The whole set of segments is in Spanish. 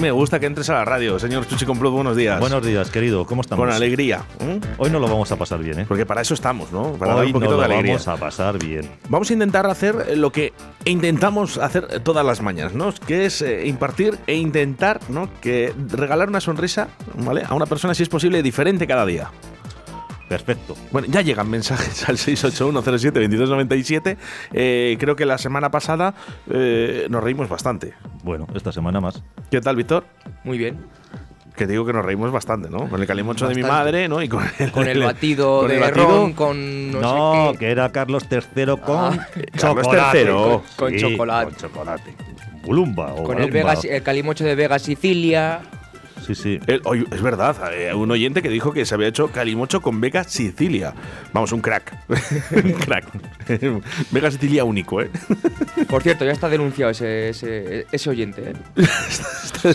Me gusta que entres a la radio, señor Chuchi Complot. Buenos días. Buenos días, querido. ¿Cómo estamos? Con alegría. ¿eh? Hoy no lo vamos a pasar bien, ¿eh? Porque para eso estamos, ¿no? Para dar un poquito no lo de alegría. vamos a pasar bien. Vamos a intentar hacer lo que intentamos hacer todas las mañanas, ¿no? Que es eh, impartir e intentar, ¿no? Que regalar una sonrisa, ¿vale? A una persona, si es posible, diferente cada día. Perfecto. Bueno, ya llegan mensajes al 681072297. Eh, creo que la semana pasada eh, nos reímos bastante. Bueno, esta semana más. ¿Qué tal, Víctor? Muy bien. Que te digo que nos reímos bastante, ¿no? Con el calimocho de mi Bastante. madre, ¿no? Y con el, Con el batido con el de batido. ron, con no, No, sé qué. que era Carlos III con Ah, Carlos chocolate. III. Con- con Sí, chocolate. Con chocolate. Bulumba o Con el, Balumba. Vega, el calimocho de Vega Sicilia. Sí, sí. El- oye, es verdad, eh, un oyente que dijo que se había hecho calimocho con Vega Sicilia. Vamos, un crack. un crack. Vega Sicilia único, ¿eh? Por cierto, ya está denunciado ese, ese, ese oyente. ¿eh?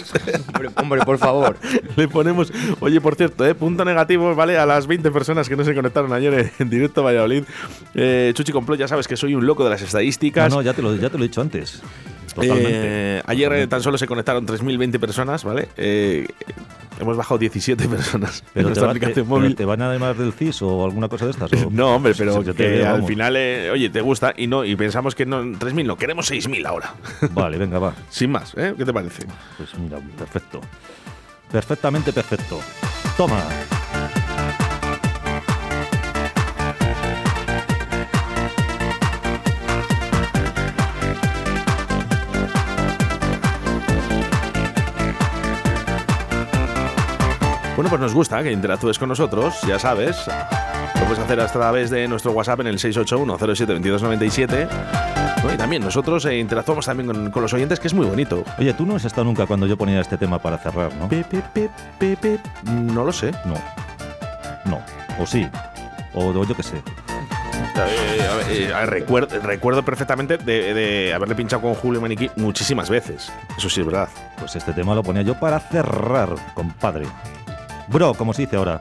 hombre, hombre, por favor. Le ponemos, oye, por cierto, ¿eh? punto negativo, ¿vale? A las 20 personas que no se conectaron ayer en, en directo a Valladolid. Eh, Chuchi Complot, ya sabes que soy un loco de las estadísticas. No, no, ya te, lo, ya te lo he dicho antes. Totalmente. Eh, ayer eh, tan solo se conectaron 3.020 personas, ¿vale? Eh, hemos bajado 17 personas en pero, te nuestra va- te, aplicación pero móvil. te van a llamar del CIS o alguna cosa de estas. o- No, hombre, pero Sí, te que veo, al vamos. final, eh, oye, te gusta y no y pensamos que no 3.000, no, queremos 6.000 ahora. Vale, venga, va. Sin más, ¿eh? ¿Qué te parece? Pues mira, perfecto. Perfectamente perfecto. Toma. Bueno, pues nos gusta que interactúes con nosotros, ya sabes. Lo puedes hacer a través de nuestro WhatsApp en el 681-07-2297. ¿no? Y también nosotros eh, interactuamos también con, con los oyentes, que es muy bonito. Oye, tú no has estado nunca cuando yo ponía este tema para cerrar, ¿no? Pip, pip, pip. No lo sé. No. No. O sí. O, o yo qué sé. Eh, eh, recuerdo perfectamente de, de haberle pinchado con Julio Maniquí muchísimas veces. Eso sí es verdad. Pues este tema lo ponía yo para cerrar, compadre. Bro, como se dice ahora.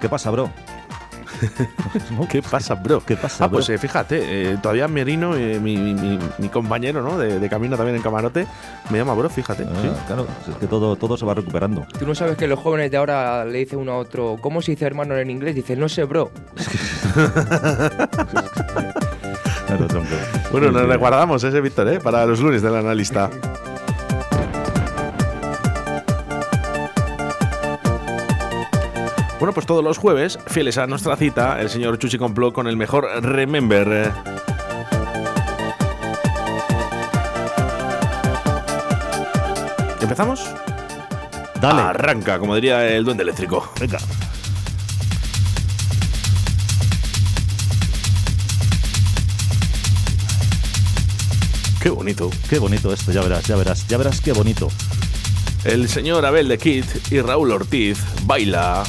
¿Qué pasa, bro? ¿Qué pasa, bro? ¿Qué pasa, Ah, pues eh, fíjate, eh, todavía Merino, eh, mi, mi- mi- mi compañero ¿no? de, de camino también en camarote, me llama bro, fíjate. Ah, sí. Claro, es que todo, todo se va recuperando. Tú no sabes que los jóvenes de ahora le dicen uno a otro, ¿cómo se dice hermano en inglés? Dice, no sé, bro. Bueno, nos sí. reguardamos ese Víctor, ¿eh? para los lunes del analista. Bueno, pues todos los jueves, fieles a nuestra cita, el señor Chuchi Complot con el mejor Remember. ¿Empezamos? Dale. Arranca, como diría el duende eléctrico. Venga. Qué bonito. Qué bonito esto, ya verás, ya verás, ya verás qué bonito. El señor Abel de Kid y Raúl Ortiz baila.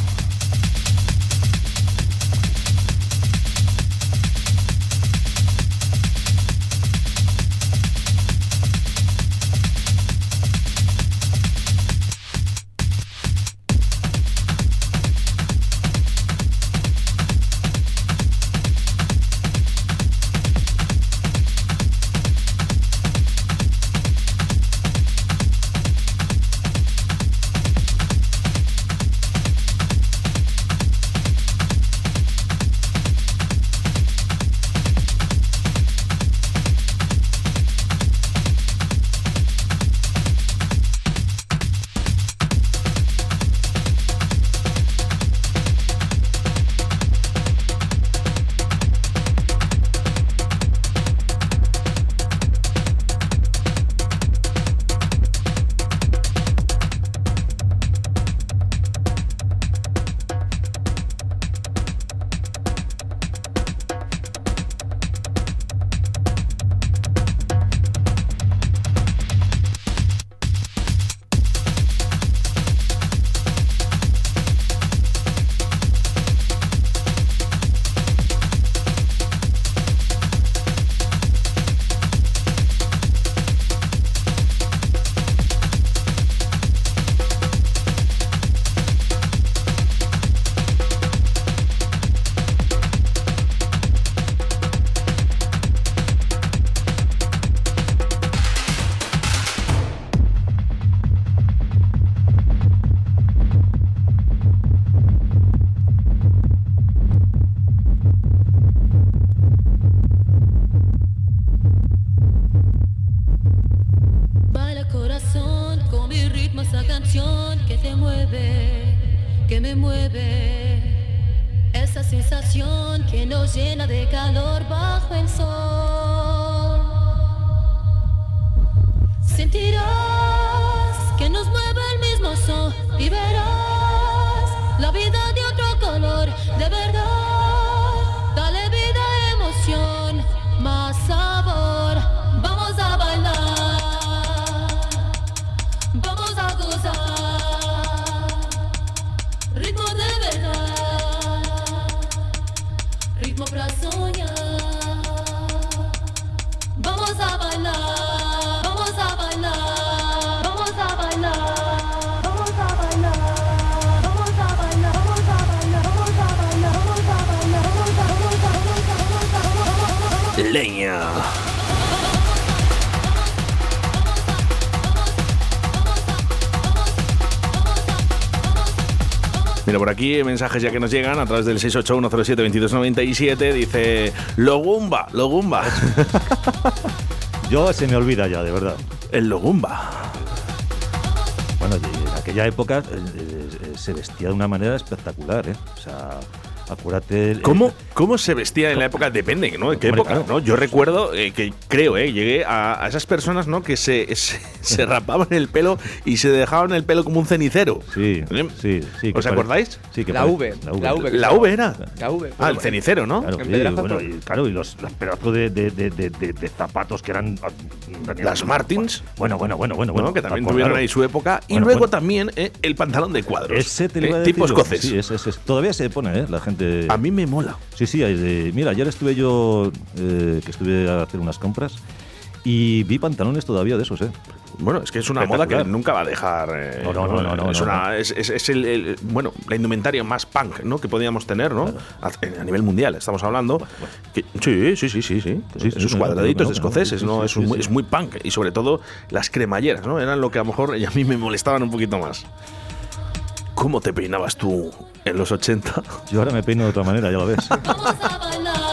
Mira, por aquí mensajes ya que nos llegan a través del 681072297 dice Logumba, Logumba. Yo se me olvida ya, de verdad. El Logumba. Bueno, en aquella época eh, eh, se vestía de una manera espectacular, ¿eh? O sea, acuérdate... el- ¿Cómo, ¿Cómo se vestía en la época? Depende, ¿no? ¿En qué Hombre, época? claro. ¿no? Yo recuerdo eh, que creo, ¿eh? Llegué a, a esas personas, ¿no? Que se, se, se rapaban el pelo y se dejaban el pelo como un cenicero. Sí, ¿Eh? sí, sí. ¿Os acordáis? Sí, que La pare- V, la V. La V era. La V. Ah, el cenicero, ¿no? Claro, sí, bueno, y, claro, y los, los pedazos de, de, de, de- de- de zapatos que eran. ah, Las Martins. Bueno, bueno, bueno, bueno. Bueno, bueno que también tuvieron ahí su época. y Bueno, luego bueno. también eh, el pantalón de cuadros. Ese te lo eh, iba a decir tipo escocés. Sí, ese, ese. Todavía se pone, ¿eh? La gente. A mí me mola. Sí, sí. de- mira, ayer estuve yo. eh, que estuve a hacer unas compras. Y vi pantalones todavía de esos, ¿eh? Bueno, es que es una moda que nunca va a dejar. eh, No, no, no, no, no, es, no, una- no. es- es- es el, el- bueno, la indumentaria más punk ¿no? que podíamos tener, ¿no? A, a nivel mundial, estamos hablando. Que- sí, sí, sí, sí, sí. Sí, Esos cuadraditos de escoceses, ¿no? es, muy, sí. es muy punk. Y sobre todo las cremalleras, ¿no? Eran lo que a lo mejor y a mí me molestaban un poquito más. ¿Cómo te peinabas tú en los 80? Yo ahora me peino de otra manera, ya lo ves.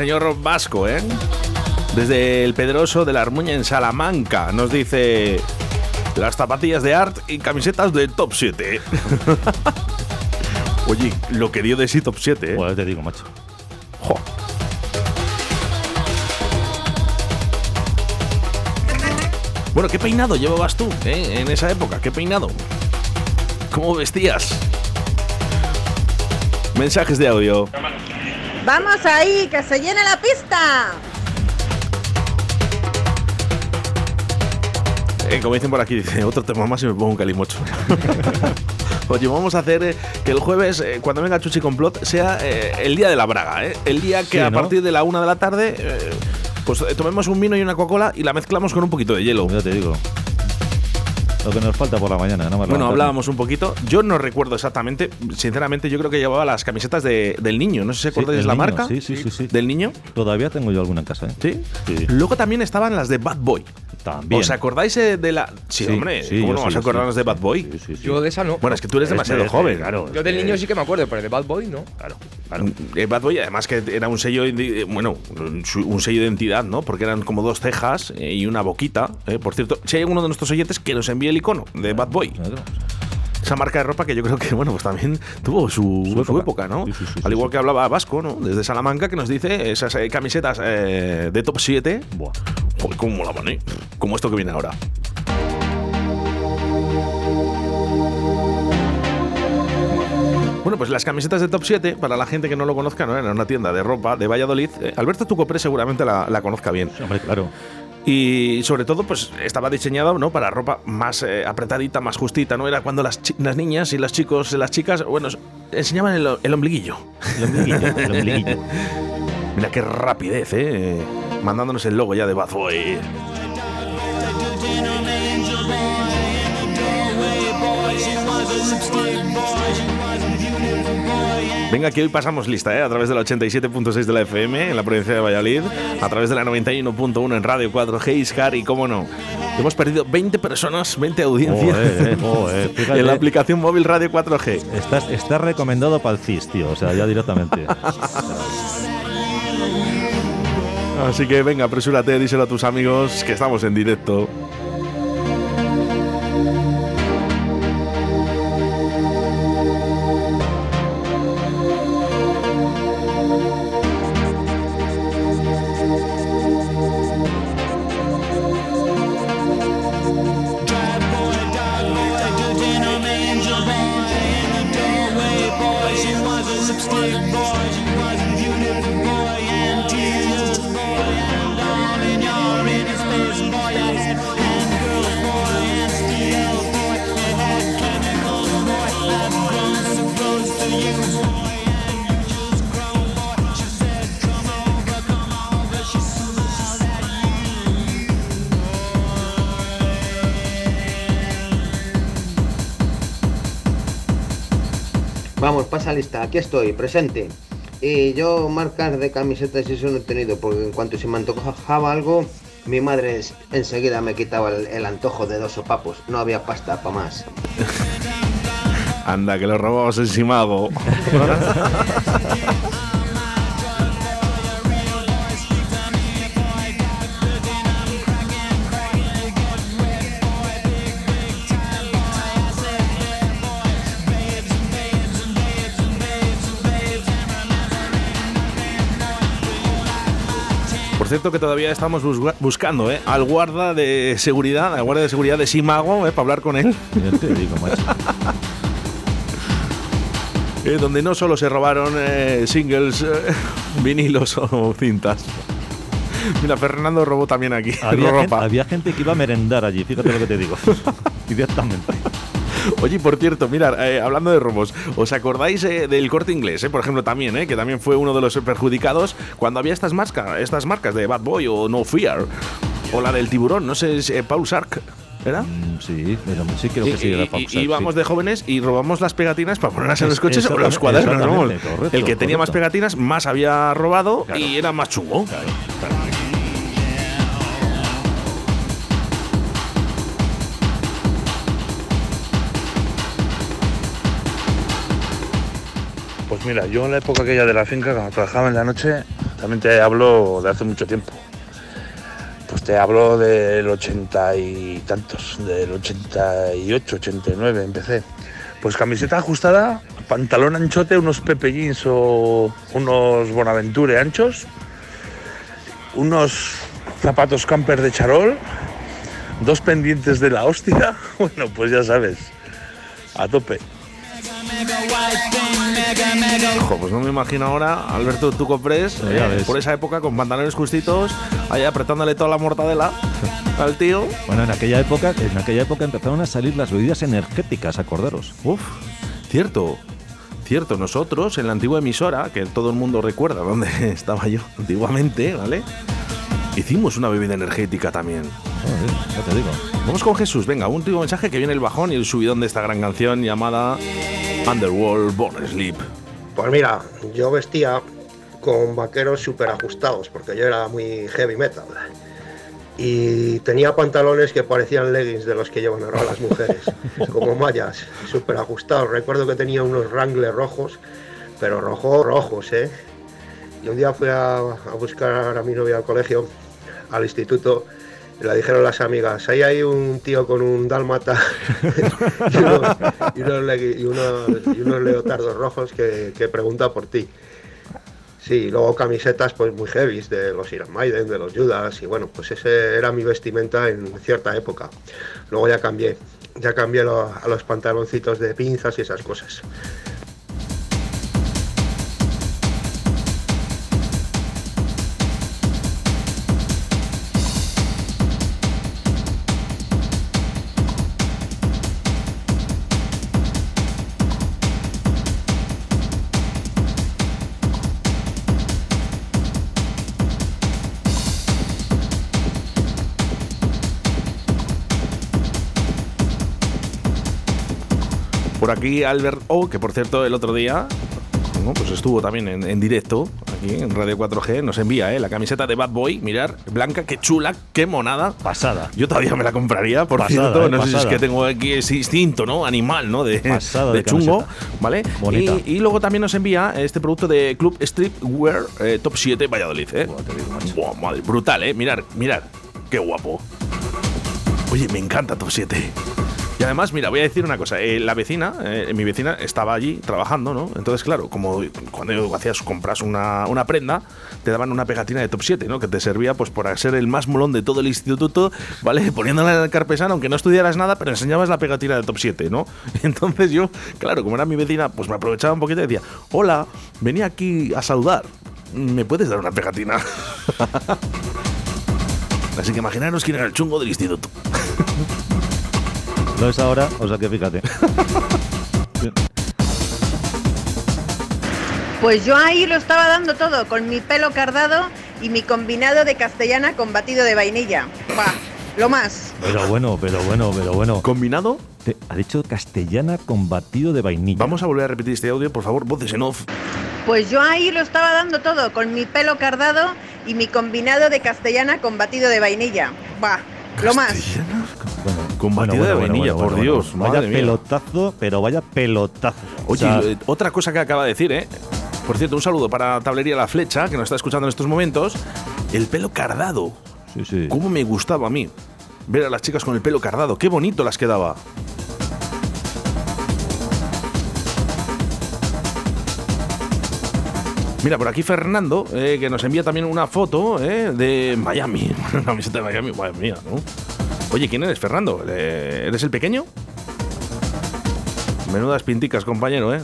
señor Vasco, ¿eh? Desde el Pedroso de la Armuña en Salamanca nos dice las zapatillas de art y camisetas de top 7. Oye, lo que dio de sí top 7, ¿eh? Bueno, te digo, macho. Jo. Bueno, ¿qué peinado llevabas tú eh, en esa época? ¿Qué peinado? ¿Cómo vestías? Mensajes de audio. Vamos ahí, que se llene la pista. Eh, como dicen por aquí, dice otro tema más y me pongo un calimocho. Oye, vamos a hacer eh, que el jueves, eh, cuando venga Chuchi Complot, sea eh, el día de la braga, ¿eh? El día que Sí, a ¿no? partir de la una de la tarde, eh, pues eh, tomemos un vino y una Coca-Cola y la mezclamos con un poquito de hielo. Ya te digo. Lo que nos falta por la mañana, más. Bueno, hablábamos un poquito. Yo no recuerdo exactamente. Sinceramente, yo creo que llevaba las camisetas de- del niño. No sé si Sí, acordáis el la niño, marca. Sí, sí, sí, sí. Del niño. Todavía tengo yo alguna en casa, ¿eh? Sí. Sí. Luego también estaban las de Bad Boy. También. ¿Os acordáis eh, de la.? Sí, Sí, hombre. sí, ¿Cómo no vas sí, a acordarnos sí. de Bad Boy? Sí, sí, sí. Yo de esa no. Bueno, es que tú eres Este- demasiado este, joven. Claro. Yo del niño sí que me acuerdo, pero de Bad Boy no. Claro, claro. Eh, Bad Boy, además que era un sello, eh, bueno, un sello de identidad, ¿no? Porque eran como dos cejas y una boquita. eh. Por cierto, si hay uno de nuestros oyentes que nos envíe el icono de Bad Boy, esa marca de ropa que yo creo que, bueno, pues también tuvo su, Su su época. época, ¿no? Sí, sí, sí, Al igual que hablaba Vasco, ¿no? Desde Salamanca, que nos dice esas eh, camisetas eh, de top 7. Buah. Joder, cómo molaban, ¿eh? Como esto que viene ahora. Bueno, pues las camisetas de Top 7, para la gente que no lo conozca, ¿no? Era una tienda de ropa de Valladolid. Eh, Alberto Tucopré seguramente la, la conozca bien. Sí, hombre, claro. Y sobre todo, pues estaba diseñado ¿no? para ropa más eh, apretadita, más justita, ¿no? Era cuando las, las niñas y los chicos, las chicas, bueno, enseñaban el, el ombliguillo. El ombliguillo, el ombliguillo. Mira qué rapidez, ¿eh? Mandándonos el logo ya de Bad Boy. Venga, que hoy pasamos lista, ¿eh? A través de la 87.6 de la FM en la provincia de Valladolid, a través de la 91.1 en Radio 4G, Iscar y cómo no. Hemos perdido 20 personas, 20 audiencias eh, en la aplicación móvil Radio 4G. Estás, estás recomendado para el CIS, tío. O sea, ya directamente. Así que venga, apresúrate, díselo a tus amigos que estamos en directo. Vamos, pasa lista, aquí estoy, presente. Y yo marcas de camisetas y eso no he tenido, porque en cuanto se me antojaba algo, mi madre es- enseguida me quitaba el, el antojo de dos sopapos. No había pasta para más. Anda, que lo robamos en cierto que todavía estamos busca- buscando ¿eh? al guarda de seguridad, al guardia de seguridad de Simago, ¿eh? para hablar con él. Ya te digo, macho. Eh, donde no solo se robaron eh, singles, vinilos o cintas. Mira, Fernando robó también aquí Había, ropa. gente, había gente que iba a merendar allí, fíjate lo que te digo. Directamente. Oye, por cierto, mira, eh, hablando de robos, ¿os acordáis eh, del corte inglés, eh, por ejemplo, también, eh, que también fue uno de los perjudicados cuando había estas marcas, estas marcas de Bad Boy o No Fear, o la del tiburón, no sé, es, eh, Paul Sark, ¿era? Mm, Sí, pero sí creo que sí. y- era y Star, íbamos sí. de jóvenes y robamos las pegatinas para ponerlas en los coches o los cuadernos. correcto, El que tenía más pegatinas más había robado Claro. y era más chungo. Claro, claro. Pues mira, yo en la época aquella de la finca, cuando trabajaba en la noche, también te hablo de hace mucho tiempo. Pues te hablo del ochenta y tantos, del 88, 89 empecé. Pues camiseta ajustada, pantalón anchote, unos Pepe Jeans o unos Bonaventure anchos, unos zapatos camper de charol, dos pendientes de la hostia, bueno, pues ya sabes, a tope. Ojo, pues no me imagino ahora, Alberto tú compres Sí, ya eh, por esa época con pantalones justitos, ahí apretándole toda la mortadela al tío. Bueno, en aquella época, en aquella época empezaron a salir las bebidas energéticas, acordaros. Uf, cierto. Cierto, nosotros en la antigua emisora, que todo el mundo recuerda dónde estaba yo antiguamente, ¿vale? Hicimos una bebida energética también. Ya te digo. Vamos con Jesús, venga, un último mensaje que viene el bajón y el subidón de esta gran canción llamada Underworld Born Sleep. Pues mira, yo vestía con vaqueros súper ajustados, porque yo era muy heavy metal. Y tenía pantalones que parecían leggings de los que llevan ahora las mujeres, como mallas, súper ajustados. Recuerdo que tenía unos Wrangler rojos, pero rojos, rojos, ¿eh? Y un día fui a, a buscar a mi novia al colegio, al instituto, le dijeron las amigas, ahí hay un tío con un dálmata y, unos, leotardos rojos que, pregunta por ti. Sí, luego camisetas pues muy heavy de los Iron Maiden, de los Judas y bueno, pues ese era mi vestimenta en cierta época. Luego ya cambié, ya cambié a los pantaloncitos de pinzas y esas cosas. Por aquí Albert O, que por cierto el otro día ¿no? pues estuvo también en, en directo aquí en Radio 4G. Nos envía ¿eh? la camiseta de Bad Boy. Mirar, blanca, qué chula, qué monada. Pasada. Yo todavía me la compraría, por Pasada, cierto. eh, no sé si es que tengo aquí ese instinto, ¿no? Animal, ¿no? De, Pasada de de chungo. ¿vale? Bonita. Y, y luego también nos envía este producto de Club Streetwear eh, Top 7 Valladolid, ¿eh? Buah, te digo, macho. Buah, madre, brutal, ¿eh? Mirar, mirar. Qué guapo. Oye, me encanta Top 7. Y además, mira, voy a decir una cosa. eh, la vecina, eh, mi vecina, estaba allí trabajando, ¿no? Entonces, claro, como cuando hacías compras una, una prenda, te daban una pegatina de top 7, ¿no? Que te servía pues para ser el más molón de todo el instituto, ¿vale? Poniéndola en el carpesano, aunque no estudiaras nada, pero enseñabas la pegatina de top 7, ¿no? Entonces yo, claro, como era mi vecina, pues me aprovechaba un poquito y decía, hola, venía aquí a saludar. ¿Me puedes dar una pegatina? Así que imaginaros quién era el chungo del instituto. Lo es ahora, o sea que fíjate. Pues yo ahí lo estaba dando todo, con mi pelo cardado y mi combinado de castellana con batido de vainilla. Bah, lo más. Pero bueno, pero bueno, pero bueno. ¿Combinado? Te- ha dicho castellana con batido de vainilla. Vamos a volver a repetir este audio, por favor, voces en off. Pues yo ahí lo estaba dando todo, con mi pelo cardado y mi combinado de castellana con batido de vainilla. Bah, lo más. Bueno, Con batido de vainilla, por Dios, Vaya madre mía. pelotazo, pero vaya pelotazo. O Oye, sea, eh, otra cosa que acaba de decir, ¿eh? Por cierto, un saludo para Tablería La Flecha, que nos está escuchando en estos momentos. El pelo cardado. sí, sí. ¿Cómo me gustaba a mí ver a las chicas con el pelo cardado? Qué bonito las quedaba. Mira, por aquí Fernando, eh, que nos envía también una foto eh, de Miami. Una camiseta de Miami, madre mía, ¿no? Oye, ¿quién eres, Fernando? Eh, ¿Eres el pequeño? Menudas pinticas, compañero, ¿eh?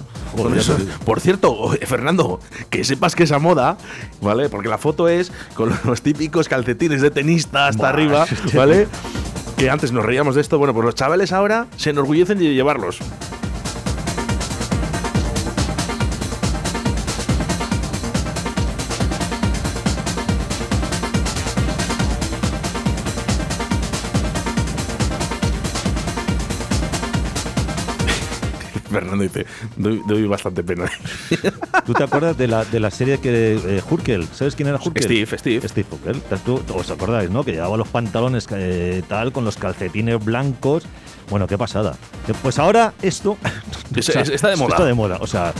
Eso-. Por cierto, Fernando, que sepas que esa moda, ¿vale? Porque la foto es con los típicos calcetines de tenista hasta Buah, arriba. ¿vale? Que antes nos reíamos de esto. Bueno, pues los chavales ahora se enorgullecen de llevarlos. Fernando dice, doy, doy bastante pena. ¿Tú te acuerdas de la, de la serie que eh, Hurkel? ¿Sabes quién era Hurkel? Steve, Steve. Steve Hurkel. ¿Tú, ¿Os acordáis, no? Que llevaba los pantalones eh, tal, con los calcetines blancos. Bueno, qué pasada. Eh, Pues ahora esto... Es- es- está de moda. Está de moda, o sea...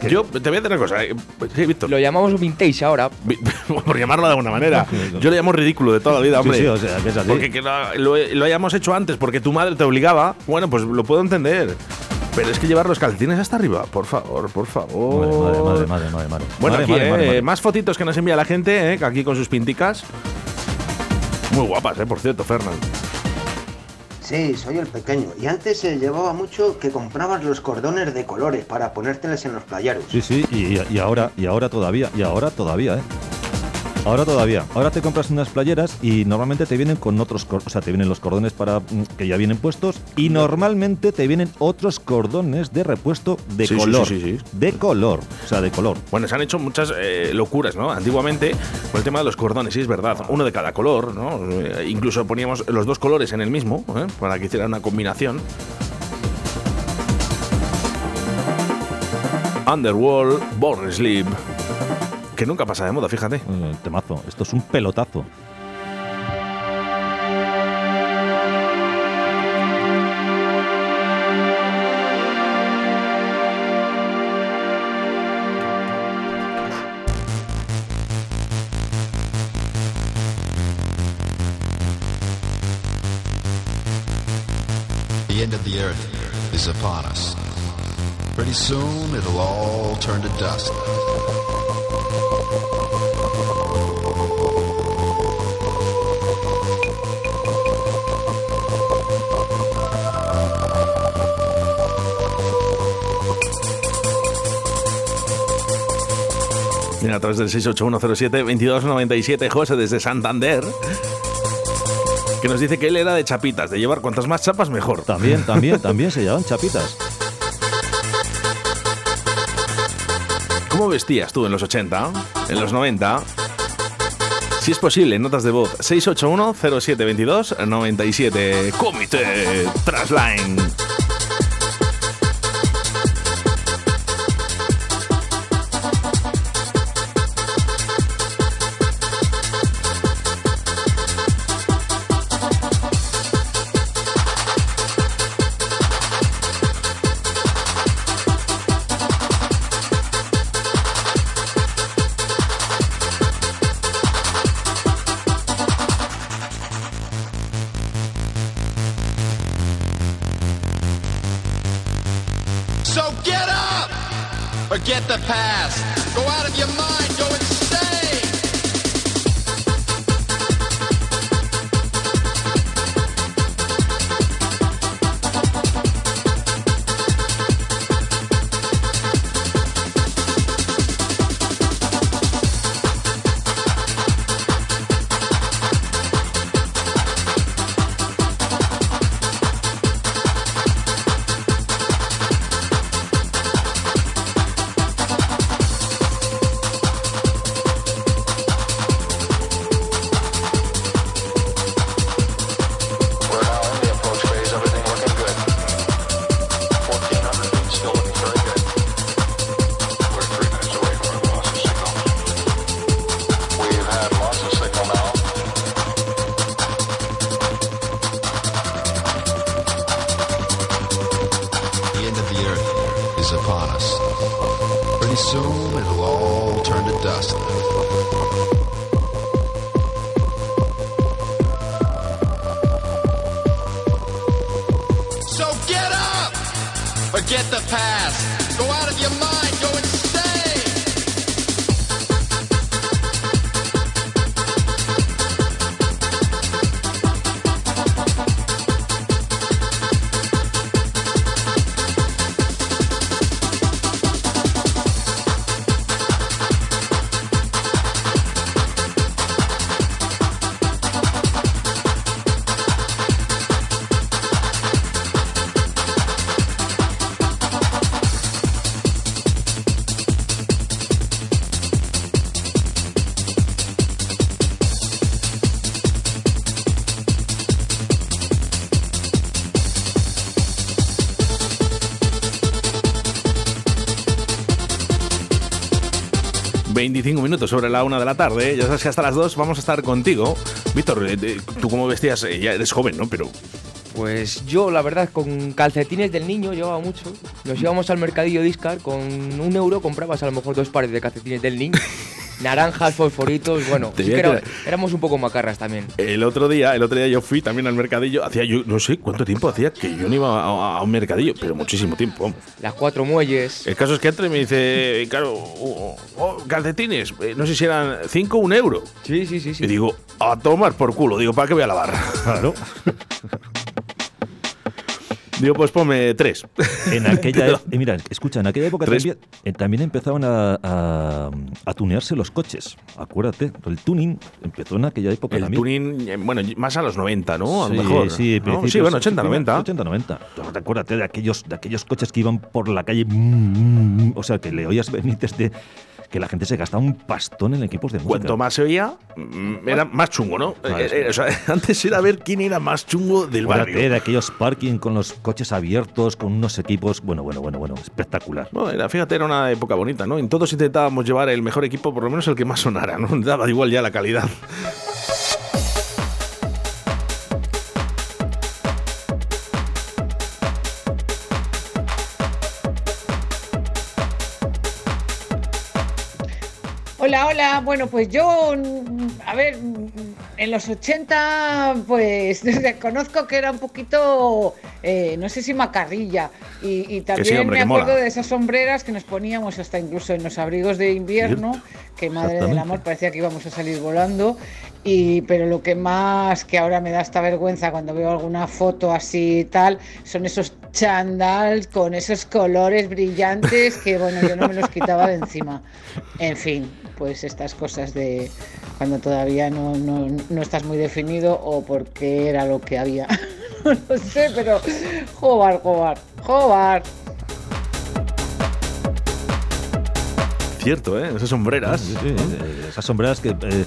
que- Yo te voy a decir una cosa. eh, Sí, Víctor. Lo llamamos vintage ahora. Por llamarlo de alguna manera. Yo le llamo ridículo de toda la vida, Sí, hombre. sí, o sea, que es así. Porque que lo, lo- lo hayamos hecho antes porque tu madre te obligaba, bueno, pues lo puedo entender. Pero es que llevar los calcetines hasta arriba, por favor, por favor. Madre, madre, madre, madre, madre. Bueno, Madre, aquí, madre, eh, madre, madre. más fotitos que nos envía la gente, eh, que aquí con sus pinticas. Muy guapas, eh, por cierto, Fernán. Sí, soy el pequeño. Y antes se llevaba mucho que comprabas los cordones de colores para ponérteles en los playeros. Sí, sí, y, y ahora, y ahora todavía, y ahora todavía, ¿eh? Ahora todavía. Ahora te compras unas playeras y normalmente te vienen con otros, o sea, te vienen los cordones para mm, que ya vienen puestos y normalmente te vienen otros cordones de repuesto de Sí, color, sí, sí, sí. de color, o sea, de color. Bueno, se han hecho muchas eh, locuras, ¿no? Antiguamente, con el tema de los cordones, sí es verdad, uno de cada color, ¿no? Eh, incluso poníamos los dos colores en el mismo, ¿eh? para que hiciera una combinación. Underworld, Born Sleep. Que nunca pasa de moda, fíjate. Eh, temazo. Esto es un pelotazo. The end of the earth is upon us. Pretty soon it'll all turn to dust. A través del 68107-2297, José desde Santander, que nos dice que él era de chapitas, de llevar cuantas más chapas mejor. También, también, también se llevan chapitas. ¿Cómo vestías tú en los 80? ¿En los 90? Si es posible, notas de voz 681-0722-97. Comité Trasline. So get up forget the past, Go out of your mind. Go insane. 25 minutos sobre la una de la tarde. Ya sabes que hasta las 2 vamos a estar contigo. Víctor, eh, eh, tú como vestías, Eh, ya eres joven, ¿no? Pero Pues yo, la verdad, con calcetines del niño llevaba mucho. Nos íbamos al mercadillo Discar, con un euro comprabas a lo mejor dos pares de calcetines del niño. Naranjas, fosforitos, bueno, sí que era- éramos un poco macarras también. el otro día, el otro día yo fui también al mercadillo. Hacía yo, no sé cuánto tiempo hacía que yo no iba a, a un mercadillo, pero muchísimo tiempo. vamos. Las cuatro muelles. El caso es que entra y me dice, claro, oh, oh, calcetines, eh, no sé si eran 5 o un euro. Sí, sí, sí, sí. Y digo, a tomar por culo. Digo, ¿para qué voy a lavar? Claro. Digo, pues ponme tres. En aquella, e- eh, mira, escucha, en aquella época también, eh, también empezaban a, a, a tunearse los coches. Acuérdate, el tuning empezó en aquella época El también. tuning, eh, bueno, más a los 90, ¿no? A lo Sí, mejor. sí, ¿no? sí, bueno, 80, 90. 80, 90. Tú Acuérdate de aquellos, de aquellos coches que iban por la calle, mm, mm, o sea, que le oías venir desde que la gente se gastaba un pastón en equipos de música. Cuanto más se oía, mm, era más chungo, ¿no? Ah, Eh, eh, o sea, antes era ver quién era más chungo del Acuérdate barrio. de aquellos parking con los coches abiertos, con unos equipos, bueno, bueno, bueno, bueno, espectacular. No, era, fíjate, era una época bonita, ¿no? En todos intentábamos llevar el mejor equipo, por lo menos el que más sonara, ¿no? Daba igual ya la calidad. Hola, hola. Bueno, pues yo, mm, a ver, mm, en los 80, pues reconozco que era un poquito, eh, no sé si macarrilla. Y, y también hombre, me acuerdo de esas sombreras que nos poníamos hasta incluso en los abrigos de invierno, que madre del amor, parecía que íbamos a salir volando. Y, pero lo que más que ahora me da esta vergüenza cuando veo alguna foto así y tal, son esos chandals con esos colores brillantes que, bueno, yo no me los quitaba de encima. En fin, pues estas cosas de cuando todavía no, no, no estás muy definido o porque era lo que había. No lo sé, pero jobar, jobar, jobar. Cierto, ¿eh? Esas sombreras. Sí, sí, esas sombreras que, eh,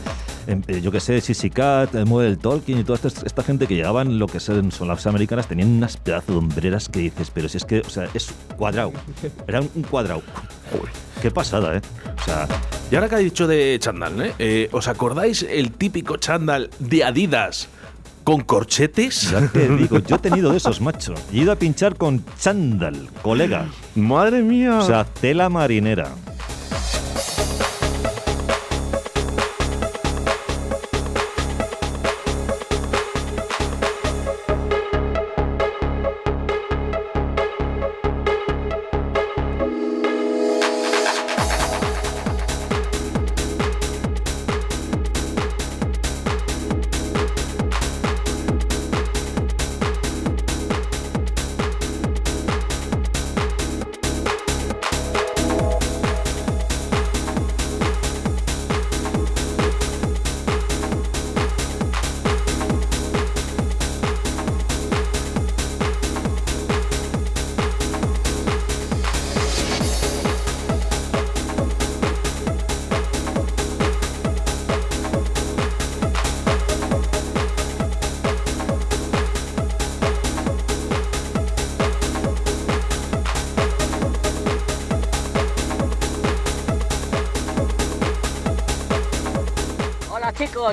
em, eh, yo que sé, Sissy Cat, eh, Model Tolkien y toda esta, esta gente que llegaban, lo que son, son las americanas, tenían unas pedazos de hombreras que dices, pero si es que, o sea, es cuadrado. Era un, un cuadrado. Joder. Qué pasada, ¿eh? O sea, Y ahora que ha dicho de chándal, ¿eh? Eh, ¿os acordáis el típico chándal de Adidas con corchetes? ya te digo, yo he tenido de esos, macho. Y he ido a pinchar con chándal, colega. Madre mía. O sea, tela marinera.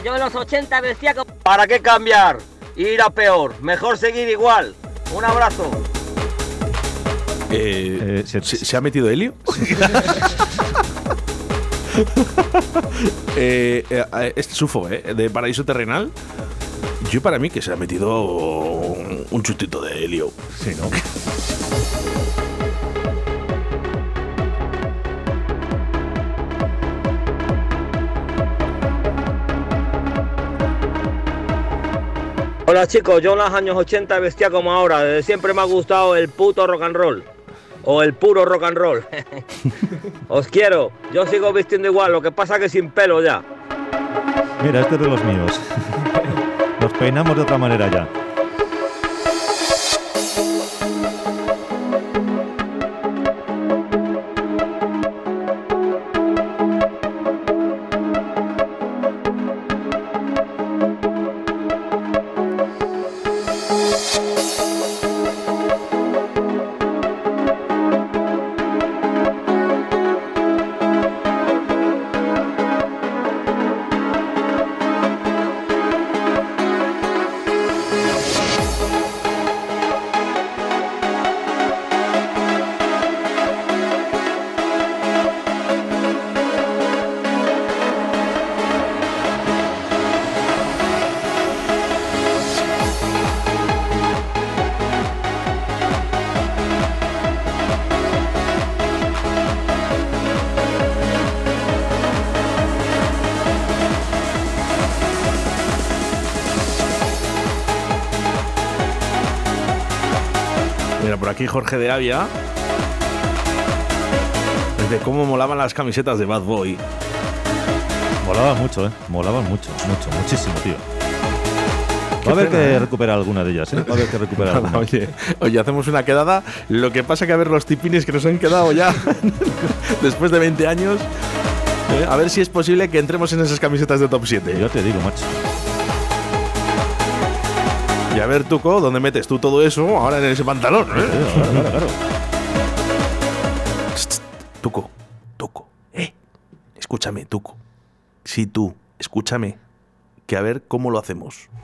Yo en los 80 vestía como... ¿Para qué cambiar? Ir a peor, mejor seguir igual. Un abrazo. Eh, ¿se, se ha metido Helio? eh, eh, este sufo, ¿eh? De Paraíso Terrenal. Yo para mí que se ha metido un, un chutito de Helio. Sí, ¿no? Hola chicos, yo en los años 80 vestía como ahora. Desde siempre me ha gustado el puto rock and roll. O el puro rock and roll. Os quiero. Yo sigo vistiendo igual, lo que pasa que sin pelo ya. Mira, este es de los míos. Nos peinamos de otra manera ya. Aquí Jorge de Avia. De cómo molaban las camisetas de Bad Boy. Molaban mucho, ¿eh? Molaban mucho, mucho, muchísimo, tío. Va a haber pena, que ¿eh? recuperar alguna de ellas, ¿eh? Va a haber que recuperar alguna. oye, oye, hacemos una quedada. Lo que pasa que a ver los tipines que nos han quedado ya después de 20 años. ¿eh? A ver si es posible que entremos en esas camisetas de top 7. Yo te digo, macho. Y a ver, Tuco, ¿dónde metes tú todo eso ahora en ese pantalón? eh? Claro, claro. Tuco, Tuco, eh. Escúchame, Tuco. Sí, tú, escúchame. Que a ver cómo lo hacemos.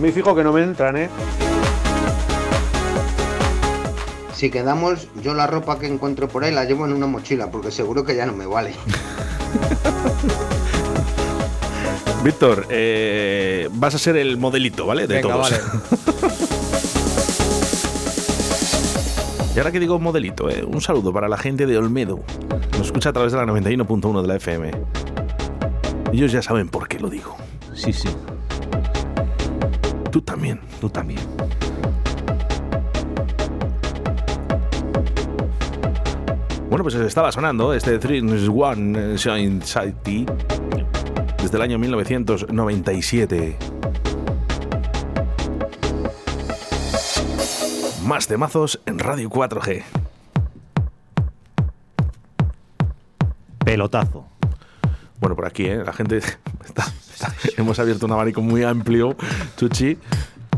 A mí fijo que no me entran, ¿eh? Si quedamos, yo la ropa que encuentro por ahí la llevo en una mochila, porque seguro que ya no me vale. Víctor, eh, vas a ser el modelito, ¿vale? De Venga, todos. vale. y ahora que digo modelito, eh, un saludo para la gente de Olmedo. Nos escucha a través de la 91.1 de la FM. Ellos ya saben por qué lo digo. Sí, sí. Tú también. Tú también. Bueno, pues estaba sonando este 3 One Shine City desde el año 1997. Más temazos en Radio 4G. Pelotazo. Bueno, por aquí, ¿eh? La gente está- hemos abierto un abanico muy amplio, Chuchi.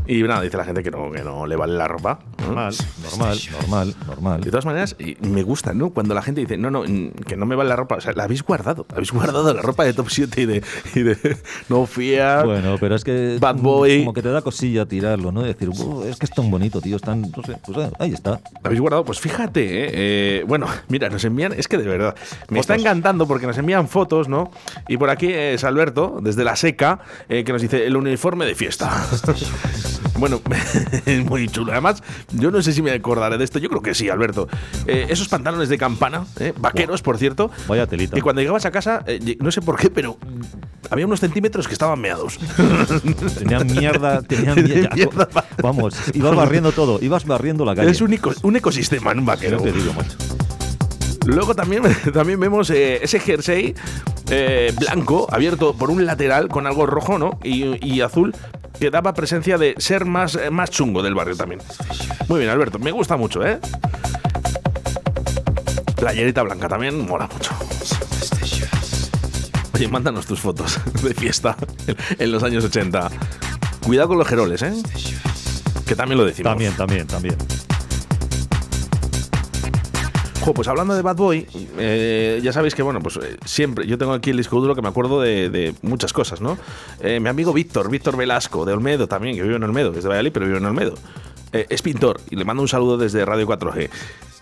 Y nada, dice la gente que no, que no le vale la ropa. ¿no? Normal, normal, normal, normal. De todas maneras, y me gusta, ¿no? Cuando la gente dice, no, no, que no me vale la ropa. O sea, la habéis guardado. Habéis guardado la ropa de Top 7 y de, y de No Fear. Bueno, pero es que. Bad Boy. Como que te da cosilla tirarlo, ¿no? Decir, "Uh, es que es tan bonito, tío. Es tan. No sé, pues eh, ahí está. ¿La habéis guardado? Pues fíjate, ¿eh? Eh, bueno, mira, nos envían, es que de verdad, me está encantando porque nos envían fotos, ¿no? Y por aquí es Alberto, desde la seca, eh, que nos dice el uniforme de fiesta. bueno, es muy chulo. Además, yo no sé si me acordaré de esto, yo creo que sí, Alberto. Eh, esos pantalones de campana, ¿eh? vaqueros, por cierto. Vaya telita. Y cuando llegabas a casa, eh, no sé por qué, pero había unos centímetros que estaban meados. Tenían mierda, tenían mierda. mierda. Vamos, ibas barriendo todo, ibas barriendo la calle. Es un, eco- un ecosistema en un vaquero. Te digo, macho. Luego también, también vemos eh, ese jersey eh, blanco abierto por un lateral con algo rojo ¿no? y, y azul que daba presencia de ser más, eh, más chungo del barrio también. Muy bien, Alberto, me gusta mucho, ¿eh? Playerita blanca también mola mucho. Oye, mándanos tus fotos de fiesta en los años 80. Cuidado con los geroles, ¿eh? Que también lo decimos. También, también, también. Jo, pues hablando de Bad Boy, eh, ya sabéis que, bueno, pues eh, siempre, yo tengo aquí el disco duro que me acuerdo de, de muchas cosas, ¿no? Eh, mi amigo Víctor, Víctor Velasco, de Olmedo también, que vive en Olmedo, es de Valladolid, pero vive en Olmedo. Es pintor y le mando un saludo desde Radio 4G.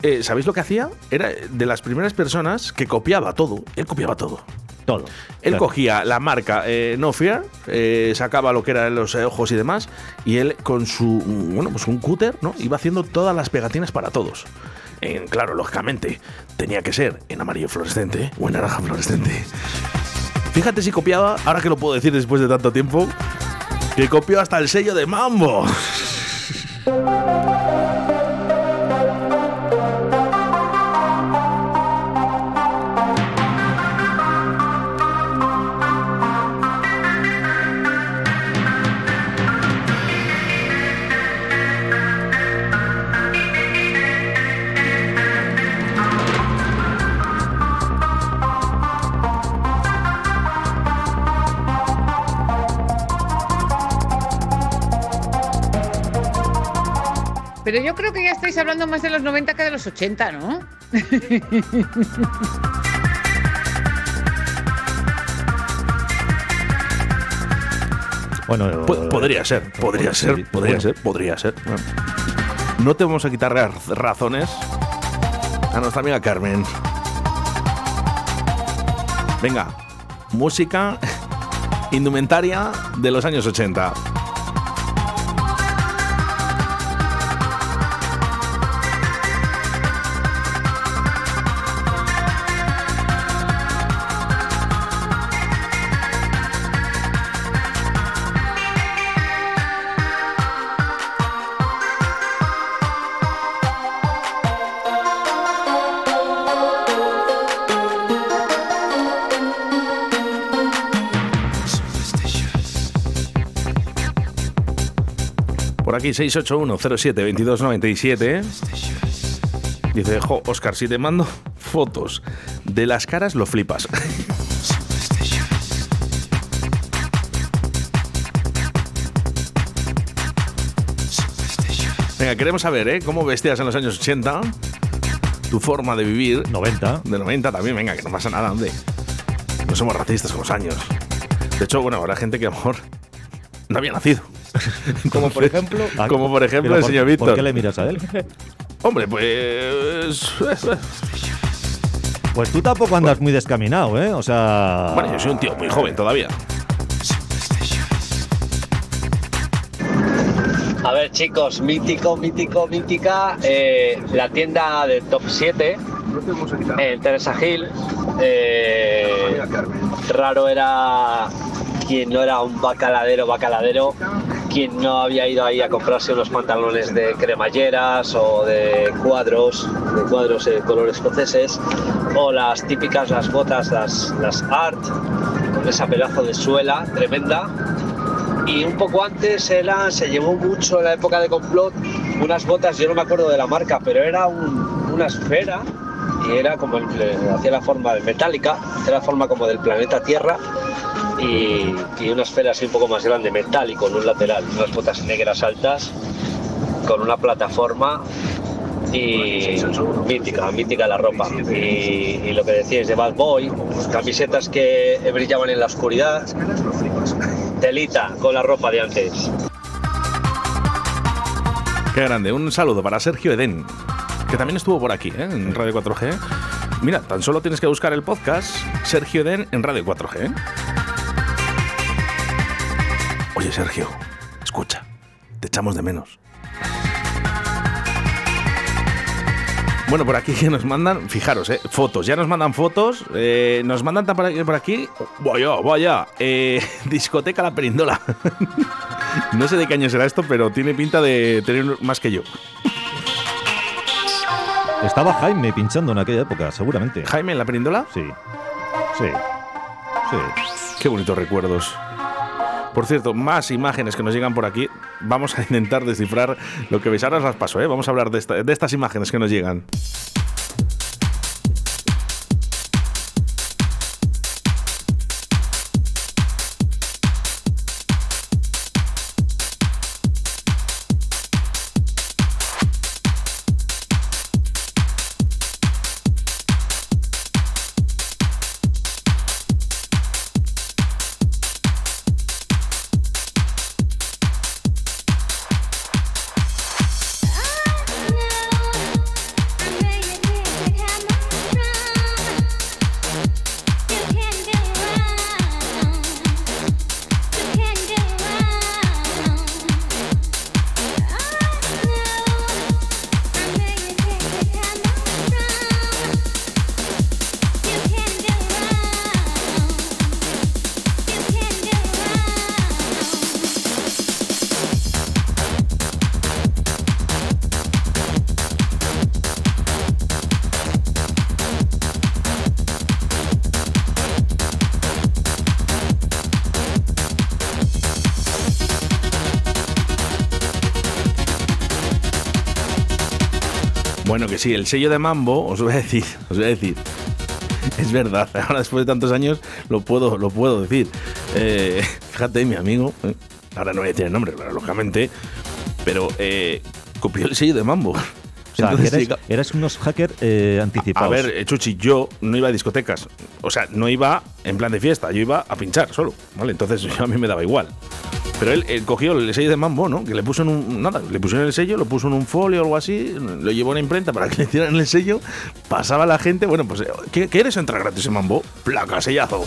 Eh, ¿Sabéis lo que hacía? Era de las primeras personas que copiaba todo. Él copiaba todo. Todo. Él Claro. cogía la marca eh, No Fear, eh, sacaba lo que eran los ojos y demás, y él con su, bueno, pues un cúter, ¿no? Iba haciendo todas las pegatinas para todos. Claro, lógicamente, tenía que ser en amarillo fluorescente o en naranja fluorescente. Fíjate si copiaba, ahora que lo puedo decir después de tanto tiempo, que copió hasta el sello de Mambo. Pero yo creo que ya estáis hablando más de los 90 que de los 80, ¿no? Bueno, Po- podría ser, podría ser, podría ser, podría ser. Bueno. No te vamos a quitar ra- razones a nuestra amiga Carmen. Venga, música, indumentaria de los años 80. Aquí 681-07-2297. Dice, jo, Oscar, si te mando fotos de las caras, lo flipas. Venga, queremos saber, ¿eh? ¿Cómo vestías en los años 80? Tu forma de vivir. 90. De 90 también, venga, que no pasa nada, hombre. No somos racistas con los años. De hecho, bueno, habrá gente que a lo mejor no había nacido. Como por ejemplo. Como por ejemplo el por- señor Víctor. ¿Por qué le miras a él? Hombre, pues. Pues tú tampoco andas muy descaminado, ¿eh? O sea. Bueno, yo soy un tío muy joven todavía. A ver, chicos, mítico, mítico, mítica. eh, la tienda de Top 7 en Teresa Hill. eh, raro era quien no era un bacaladero, bacaladero, quien no había ido ahí a comprarse unos pantalones de cremalleras o de cuadros, de cuadros de colores escoceses, o las típicas, las botas, las, las art, con esa pedazo de suela tremenda. Y un poco antes era, se llevó mucho en la época de complot unas botas, yo no me acuerdo de la marca, pero era un- una esfera y era como el, hacía la forma de metálica, hacía la forma como del planeta Tierra y, y una esfera así un poco más grande, metálico en un lateral, unas botas negras altas con una plataforma y mítica, mítica la ropa. Y, lo que decíais de Bad Boy, camisetas que brillaban en la oscuridad, telita con la ropa de antes. Qué grande. Un saludo para Sergio Eden, que también estuvo por aquí, ¿eh? en Radio 4G. Mira, tan solo tienes que buscar el podcast Sergio Eden en Radio 4G. Oye, Sergio, escucha, te echamos de menos. Bueno, por aquí que nos mandan, fijaros, eh, fotos, ya nos mandan fotos, eh, nos mandan tan por aquí, por aquí vaya, vaya, eh, discoteca La Perindola. no sé de qué año será esto, pero tiene pinta de tener más que yo. Estaba Jaime pinchando en aquella época, seguramente. ¿Jaime en la perindola? Sí. Sí. Sí. Qué bonitos recuerdos. Por cierto, más imágenes que nos llegan por aquí. Vamos a intentar descifrar lo que veis. Ahora las paso, ¿eh? Vamos a hablar de, de estas imágenes que nos llegan. Bueno, que sí, el sello de Mambo, os voy a decir, os voy a decir. Es verdad, ahora después de tantos años lo puedo, lo puedo decir. Eh, fíjate, mi amigo, eh, ahora no voy a decir el nombre, claro, lógicamente, pero eh, copió el sello de Mambo. O sea, Entonces, eres unos hackers eh, anticipados. a ver, eh, Chuchi, yo no iba a discotecas. O sea, no iba en plan de fiesta, yo iba a pinchar solo. ¿Vale? Entonces a mí me daba igual. Pero él, él cogió el sello de Mambo, ¿no? Que le puso en un. Nada, le pusieron el sello, lo puso en un folio o algo así, lo llevó a una imprenta para que le hicieran el sello. Pasaba la gente, bueno, pues, ¿qué, qué eres entrar gratis en Mambo? Placa, sellazo.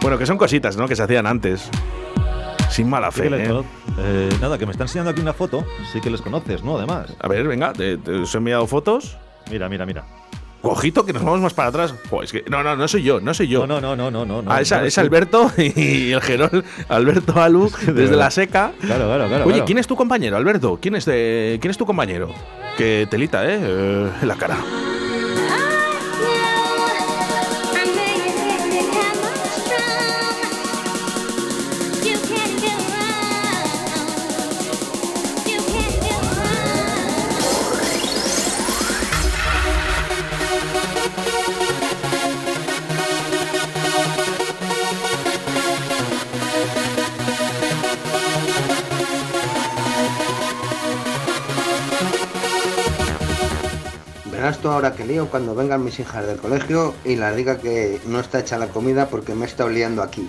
Bueno, que son cositas, ¿no? Que se hacían antes. Sin mala fe. ¿eh? eh, nada, que me están enseñando aquí una foto. Sí que les conoces, ¿no? Además. A ver, venga, te, te os he enviado fotos. Mira, mira, mira. Ojito, que nos vamos más para atrás. Jo, es que, no, no, no soy yo, no soy yo. No, no, no, no, no. no Ah, es. Alberto y el Gerol, Alberto Alu, de desde verdad. la seca. Claro, claro, claro. Oye, claro. ¿quién es tu compañero, Alberto? ¿Quién es, de- ¿quién es tu compañero? Que telita, ¿eh? Eh, En la cara. Verás tú ahora que lío cuando vengan mis hijas del colegio y las diga que no está hecha la comida porque me está liando aquí.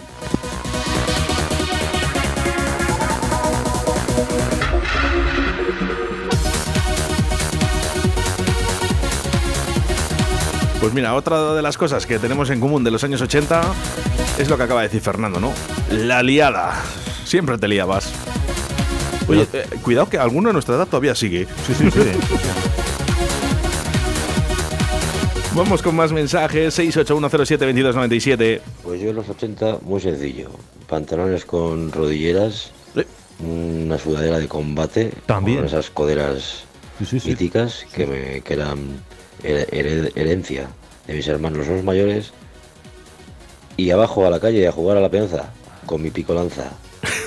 Pues mira, otra de las cosas que tenemos en común de los años 80 es lo que acaba de decir Fernando, ¿no? La liada. Siempre te liabas. Oye, eh, cuidado que alguno de nuestra edad todavía sigue. Sí, sí, sí. Vamos con más mensajes. 681072297. Pues yo en los 80, muy sencillo. Pantalones con rodilleras, una sudadera de combate, También. con esas coderas Sí, sí, sí. míticas que, me, que eran her- herencia de mis hermanos los mayores. Y abajo a la calle a jugar a la peonza con mi pico lanza,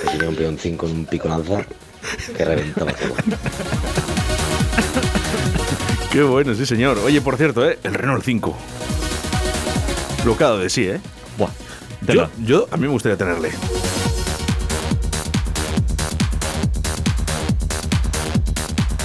que tenía un peoncín con un pico lanza que reventaba todo. Qué bueno, sí, señor. Oye, por cierto, ¿eh? el Renault 5. Bloqueado de sí, ¿eh? Buah. Yo, a mí me gustaría tenerle.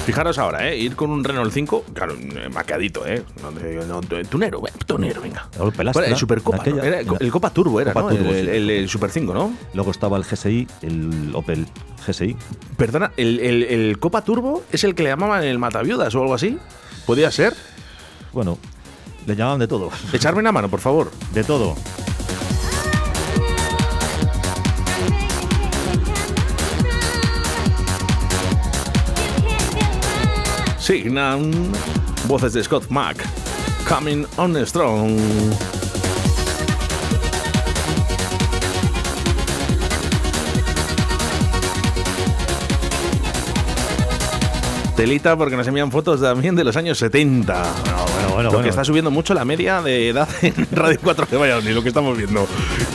Fijaros ahora, ¿eh? Ir con un Renault 5, claro, maqueadito, ¿eh? No, no, tunero, eh, tunero, venga. El Pelastra, Bueno, el Supercopa, aquella- ¿no? Era el, el Copa Turbo era, Copa ¿no? Turbo, el, el- el Super 5, ¿no? Luego estaba el GSI, el Opel GSI. Perdona, el, el- el Copa Turbo es el que le llamaban el Mataviudas o algo así? ¿Podía ser? Bueno, le llamaban de todo. Echarme una mano, por favor. De todo. Signan voces de Scott Mack. Coming on strong. Telita porque nos envían fotos también de los años 70. bueno, bueno, lo que bueno. está subiendo mucho la media de edad en Radio 4 de Valladolid, lo que estamos viendo.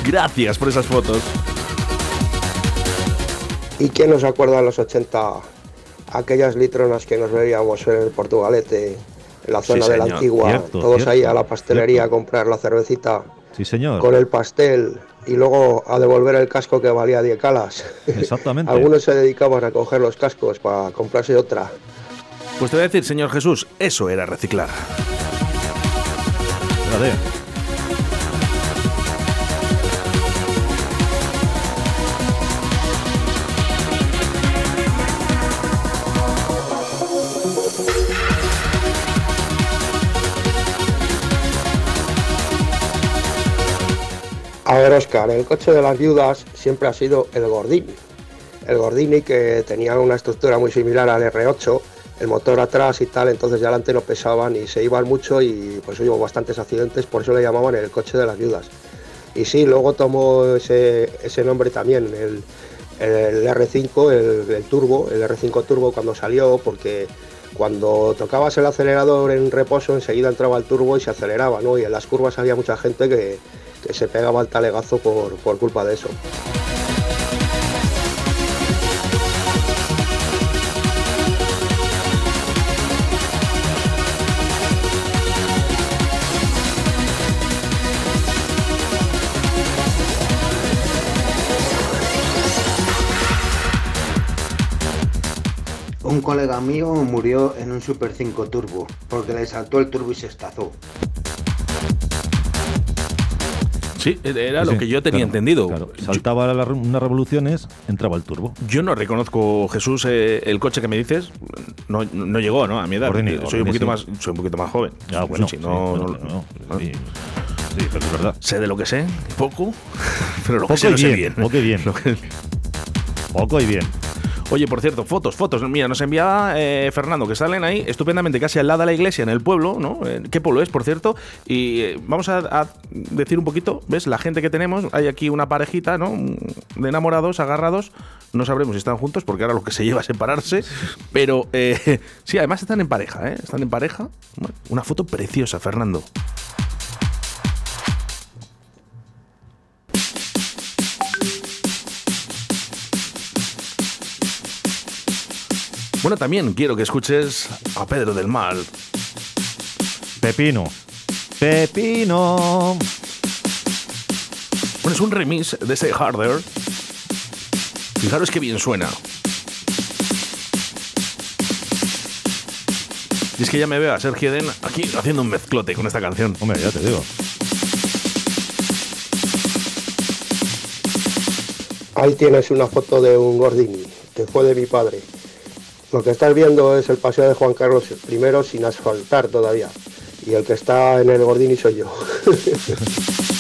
Gracias por esas fotos. ¿Y quién nos acuerda de los 80? Aquellas litronas que nos veíamos en el Portugalete, en la Sí, zona de la antigua, Cierto, todos ahí cierto, a la pastelería a comprar la cervecita Sí, señor. con el pastel y luego a devolver el casco que valía 10 calas. Exactamente. Algunos se dedicaban a coger los cascos para comprarse otra. Pues te voy a decir, señor Jesús, eso era reciclar. A ver, Oscar, el coche de las viudas siempre ha sido el Gordini. El Gordini que tenía una estructura muy similar al R8, el motor atrás y tal, entonces de adelante no pesaban y se iban mucho y pues hubo bastantes accidentes, por eso le llamaban el coche de las viudas. Y sí, luego tomó ese, ese nombre también, el, el R5, el, el turbo, el R5 turbo cuando salió, porque cuando tocabas el acelerador en reposo enseguida entraba el turbo y se aceleraba, ¿no? Y en las curvas había mucha gente que, que se pegaba el talegazo por, por culpa de eso. Un colega mío murió en un Super 5 Turbo porque le saltó el turbo y se estazó. Sí, era lo Sí, que yo tenía claro, entendido. claro. Saltaba la- unas revoluciones, entraba el turbo. Yo no reconozco, Jesús, eh, el coche que me dices. No, no llegó, ¿no? A mi edad. Soy, un poquito sí. más, soy un poquito más joven. Ya, bueno, Sí, no, pero es verdad. Sé de lo que sé, poco, pero lo que Poco sé y no sé bien, bien. poco y bien. Que- Poco y bien. Oye, por cierto, fotos, fotos. Mira, nos enviaba eh, Fernando, que salen ahí estupendamente casi al lado de la iglesia, en el pueblo, ¿no? Eh, ¿Qué pueblo es, por cierto? Y eh, vamos a, decir un poquito, ¿ves? La gente que tenemos, hay aquí una parejita, ¿no? De enamorados, agarrados. No sabremos si están juntos, porque ahora lo que se lleva es separarse. Pero eh, sí, además están en pareja, ¿eh? Están en pareja. Una foto preciosa, Fernando. Bueno, también quiero que escuches a Pedro del Mal. Pepino. Pepino. Bueno, es un remix de ese Harder. Fijaros qué bien suena. Y es que ya me veo a Sergio Den aquí haciendo un mezclote con esta canción. Hombre, ya te digo. Ahí tienes una foto de un Gordini, que fue de mi padre. Lo que estás viendo es el paseo de Juan Carlos I sin asfaltar todavía. Y el que está en el Gordini soy yo.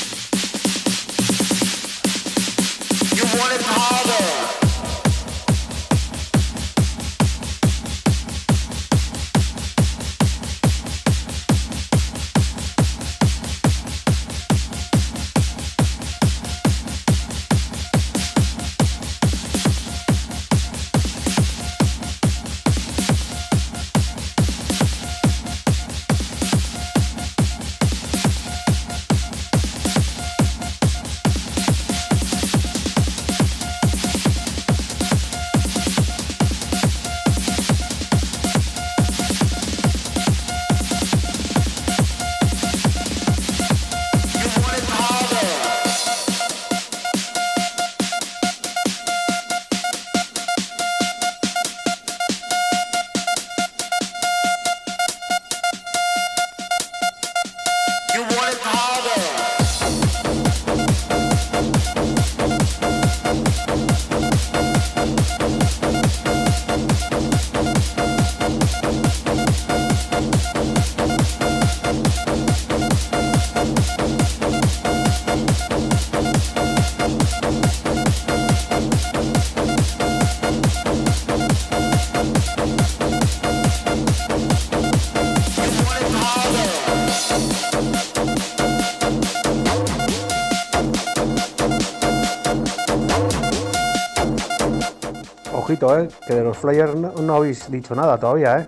ojito, ¿eh? Que de los flyers no, no habéis dicho nada todavía, ¿eh?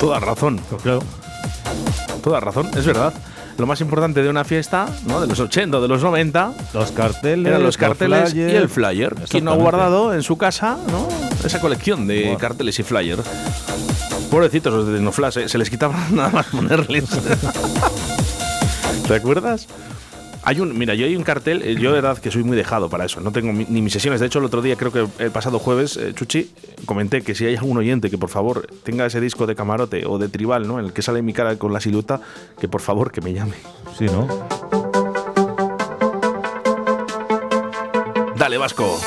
Toda razón. Claro. Toda razón, es verdad. Lo más importante de una fiesta, ¿no? De los 80 o de los 90, Los carteles, eran los carteles y el flyer. ¿Quién no ha guardado en su casa, ¿no? Esa colección de carteles y flyer. Pobrecitos los de Tecnoflash, ¿eh? se les quitaba nada más ponerles. ¿Te acuerdas? Hay un, mira, yo hay un cartel, eh, yo de verdad que soy muy dejado para eso, no tengo ni mis sesiones. De hecho, el otro día, creo que el pasado jueves, eh, Chuchi, comenté que si hay algún oyente que por favor tenga ese disco de camarote o de tribal, ¿no? En el que sale mi cara con la silueta, que por favor que me llame. Sí, ¿no? Dale, Vasco.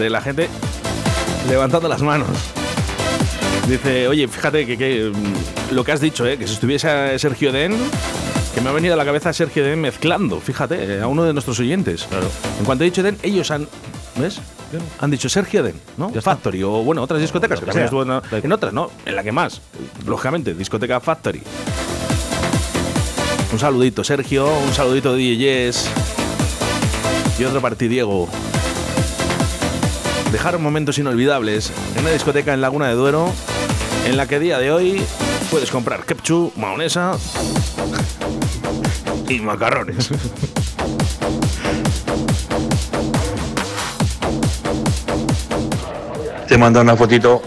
Fíjate, la gente levantando las manos. Dice, oye, fíjate que, que, mm, lo que has dicho, ¿eh? que si estuviese Sergio Den, que me ha venido a la cabeza Sergio Den mezclando, fíjate, eh, a uno de nuestros oyentes. En cuanto he dicho Den, ellos han. ¿Ves? Han dicho Sergio Den, ¿no? Factory, o bueno, otras discotecas, que también estuvo en, en otras, ¿no? En la que más, lógicamente, discoteca Factory. Un saludito, Sergio, un saludito de DJs. Y otro para ti, Diego. Dejaron momentos inolvidables en una discoteca en Laguna de Duero, en la que a día de hoy puedes comprar ketchup, mayonesa y macarrones. Te manda una fotito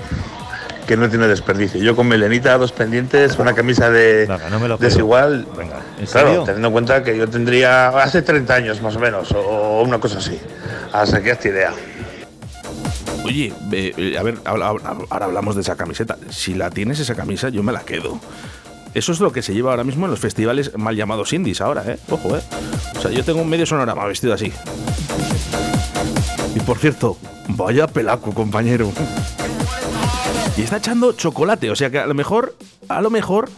que no tiene desperdicio. Yo con melenita, dos pendientes, una camisa de no me lo creo. desigual. ¿en claro, serio? teniendo en cuenta que yo tendría hace 30 años más o menos, o, o una cosa así. Así que hazte idea. Oye, eh, a ver, ahora hablamos de esa camiseta. Si la tienes esa camisa, yo me la quedo. Eso es lo que se lleva ahora mismo en los festivales mal llamados indies ahora, ¿eh? Ojo, ¿eh? O sea, yo tengo un medio sonorama vestido así. Y por cierto, vaya pelaco, compañero. Y está echando chocolate, o sea que a lo mejor, a lo mejor,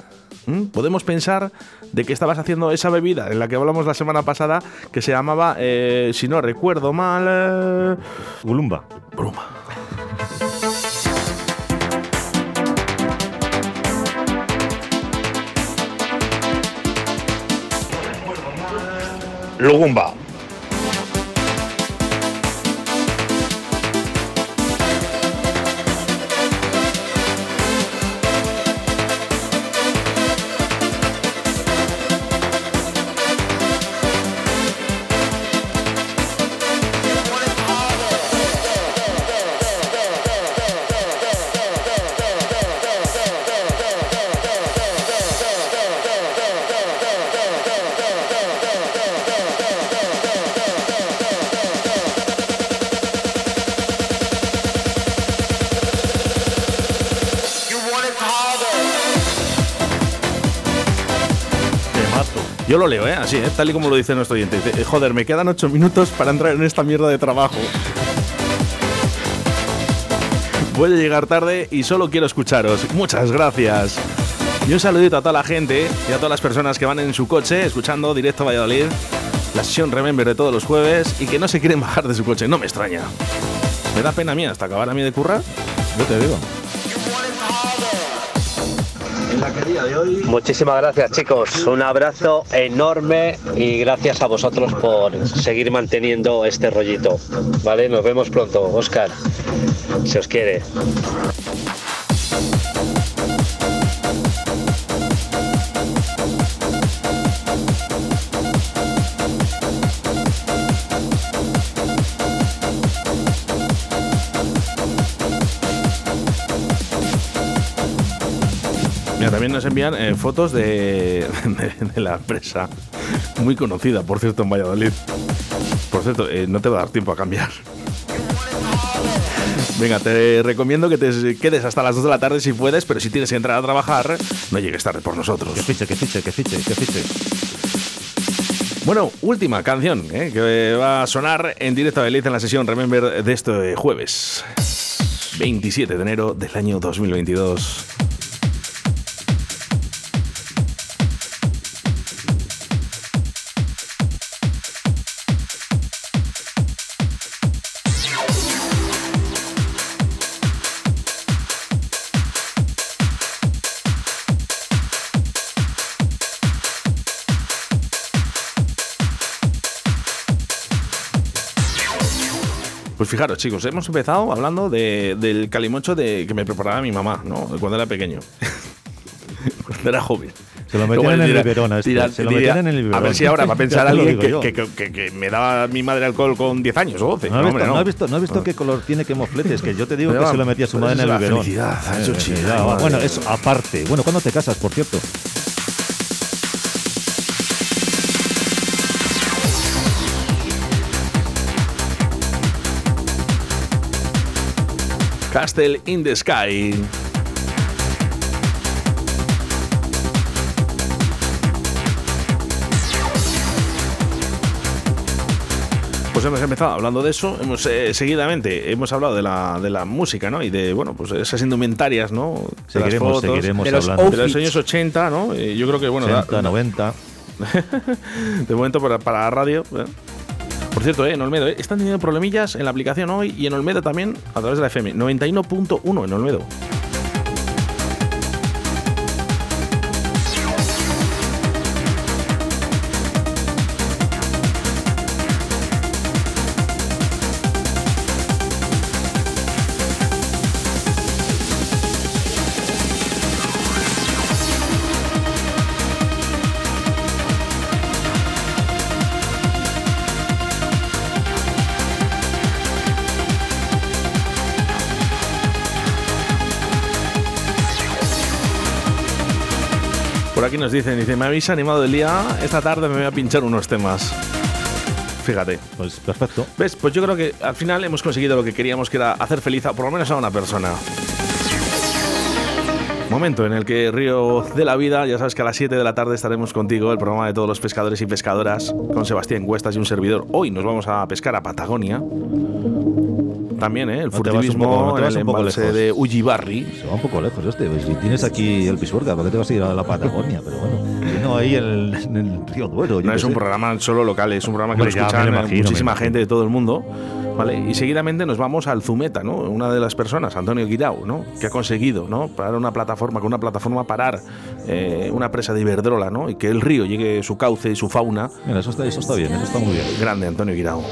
¿m? podemos pensar de que estabas haciendo esa bebida en la que hablamos la semana pasada que se llamaba, eh, si no recuerdo mal, eh, Ulumba. Bruma. Lugumba. Yo lo leo, ¿eh? Así, ¿eh? Tal y como lo dice nuestro oyente. Dice, "Eh, joder, me quedan ocho minutos para entrar en esta mierda de trabajo. Voy a llegar tarde y solo quiero escucharos. Muchas gracias. Y un saludito a toda la gente y a todas las personas que van en su coche escuchando directo a Valladolid, la sesión Remember de todos los jueves y que no se quieren bajar de su coche. No me extraña. Me da pena a mí hasta acabar a mí de currar. Yo te digo. Muchísimas gracias chicos, un abrazo enorme y gracias a vosotros por seguir manteniendo este rollito. Vale, nos vemos pronto, Oscar. Se os quiere. También nos envían eh, fotos de, de- de la empresa, muy conocida, por cierto, en Valladolid. Por cierto, eh, no te va a dar tiempo a cambiar. Venga, te recomiendo que te quedes hasta las 2 de la tarde si puedes, pero si tienes que entrar a trabajar, no llegues tarde por nosotros. Que fiche, que fiche, que fiche, que fiche. Bueno, última canción eh, que va a sonar en directo a Elite en la sesión Remember de este jueves, 27 de enero del año 2022. Pues fijaros, chicos, hemos empezado hablando de- del calimocho de, que me preparaba mi mamá, ¿no? Cuando era pequeño. Cuando era joven. Se lo metían en el biberón a este, se lo metían en el A biberón. ver si ahora va a pensar alguien que, que- que- que me daba mi madre alcohol con 10 años o 12. ¿No No, has visto, no has visto qué color tiene, qué mofletes? Que yo te digo que se lo metía su madre en el la biberón. Eh, bueno, eso aparte. Bueno, ¿cuándo te casas, por cierto? Castle in the Sky. Pues hemos empezado hablando de eso, hemos eh, seguidamente hemos hablado de la, de la música, ¿no? Y de, bueno, pues esas indumentarias, ¿no? De las Seguiremos, fotos, seguiremos de los, hablando. de los años 80, ¿no? Eh, yo creo que, bueno, da- 80, 90. de momento para, para la radio. ¿eh? Por cierto, eh, en Olmedo, eh, están teniendo problemillas en la aplicación hoy y en Olmedo también a través de la FM. 91.1 en Olmedo. Por aquí nos dicen, dice, me habéis animado el día, esta tarde me voy a pinchar unos temas. Fíjate. Pues perfecto. ¿Ves? Pues yo creo que al final hemos conseguido lo que queríamos, que era hacer feliz a por lo menos a una persona. Momento en el que Río de la Vida, ya sabes que a las 7 de la tarde estaremos contigo, el programa de todos los pescadores y pescadoras, con Sebastián Cuestas y un servidor. Hoy nos vamos a pescar a Patagonia. También, ¿eh? El furtivismo el embalse de Ullibarri. Se va un poco lejos este. pues, si tienes aquí el Pisuerga, ¿para qué te vas a ir a la Patagonia? Pero bueno, no ahí en el, en el Río Duero. No es un sé. programa solo local, es un programa que lo escuchan imagino, muchísima gente de todo el mundo. ¿vale? Y seguidamente nos vamos al Zumeta, ¿no? Una de las personas, Antonio Guirao, ¿no? Que ha conseguido, ¿no? Parar una plataforma, con una plataforma parar eh, una presa de Iberdrola, ¿no? Y que el río llegue su cauce y su fauna. Mira, eso está, eso está bien, eso está muy bien. Grande, Antonio Guirao.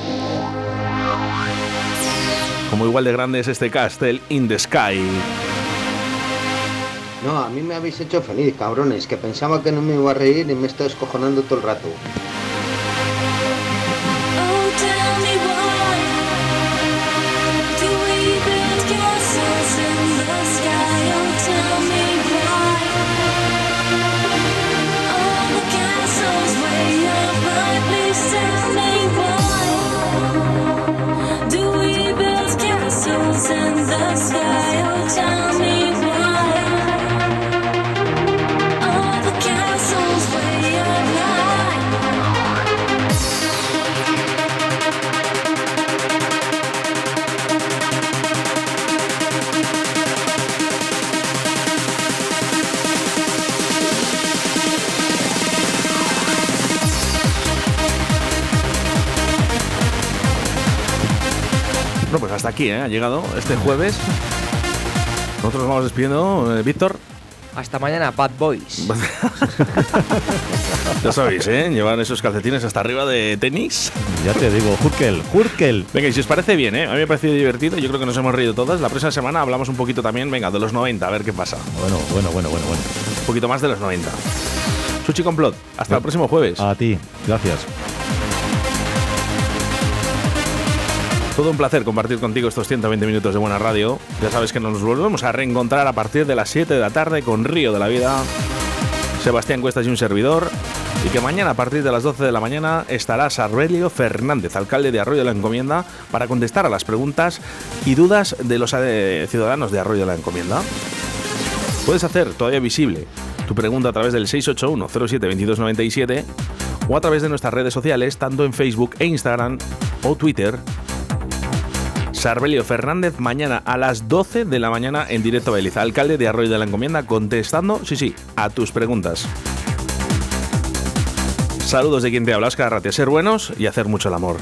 Como igual de grande es este Castle in the Sky. No, a mí me habéis hecho feliz, cabrones, que pensaba que no me iba a reír y me estoy escojonando todo el rato. Hasta aquí, ¿eh? Ha llegado este jueves. Nosotros nos vamos despidiendo. Eh, Víctor, Hasta mañana, Bad Boys. Ya sabéis, ¿eh? Llevan esos calcetines hasta arriba de tenis. Ya te digo, Hurkel, Hurkel. Venga, y si os parece bien, ¿eh? A mí me ha parecido divertido. Yo creo que nos hemos reído todas. La próxima semana hablamos un poquito también, venga, de los 90, a ver qué pasa. Bueno, bueno, bueno, bueno, bueno. Un poquito más de los 90. Sushi Complot. Hasta el próximo jueves. A ti, gracias. Todo un placer compartir contigo estos 120 minutos de buena radio. Ya sabes que nos volvemos a reencontrar a partir de las 7 de la tarde con Río de la Vida, Sebastián Cuestas y un servidor. Y que mañana a partir de las 12 de la mañana estará Sarbelio Fernández, alcalde de Arroyo de la Encomienda, para contestar a las preguntas y dudas de los eh, ciudadanos de Arroyo de la Encomienda. Puedes hacer todavía visible tu pregunta a través del 681 07 2297 o a través de nuestras redes sociales, tanto en Facebook e Instagram o Twitter. Sarbelio Fernández mañana a las 12 de la mañana en directo a Beliza, alcalde de Arroyo de la Encomienda, contestando, sí, sí, a tus preguntas. Saludos de quien te habla, Oscar ser buenos y hacer mucho el amor.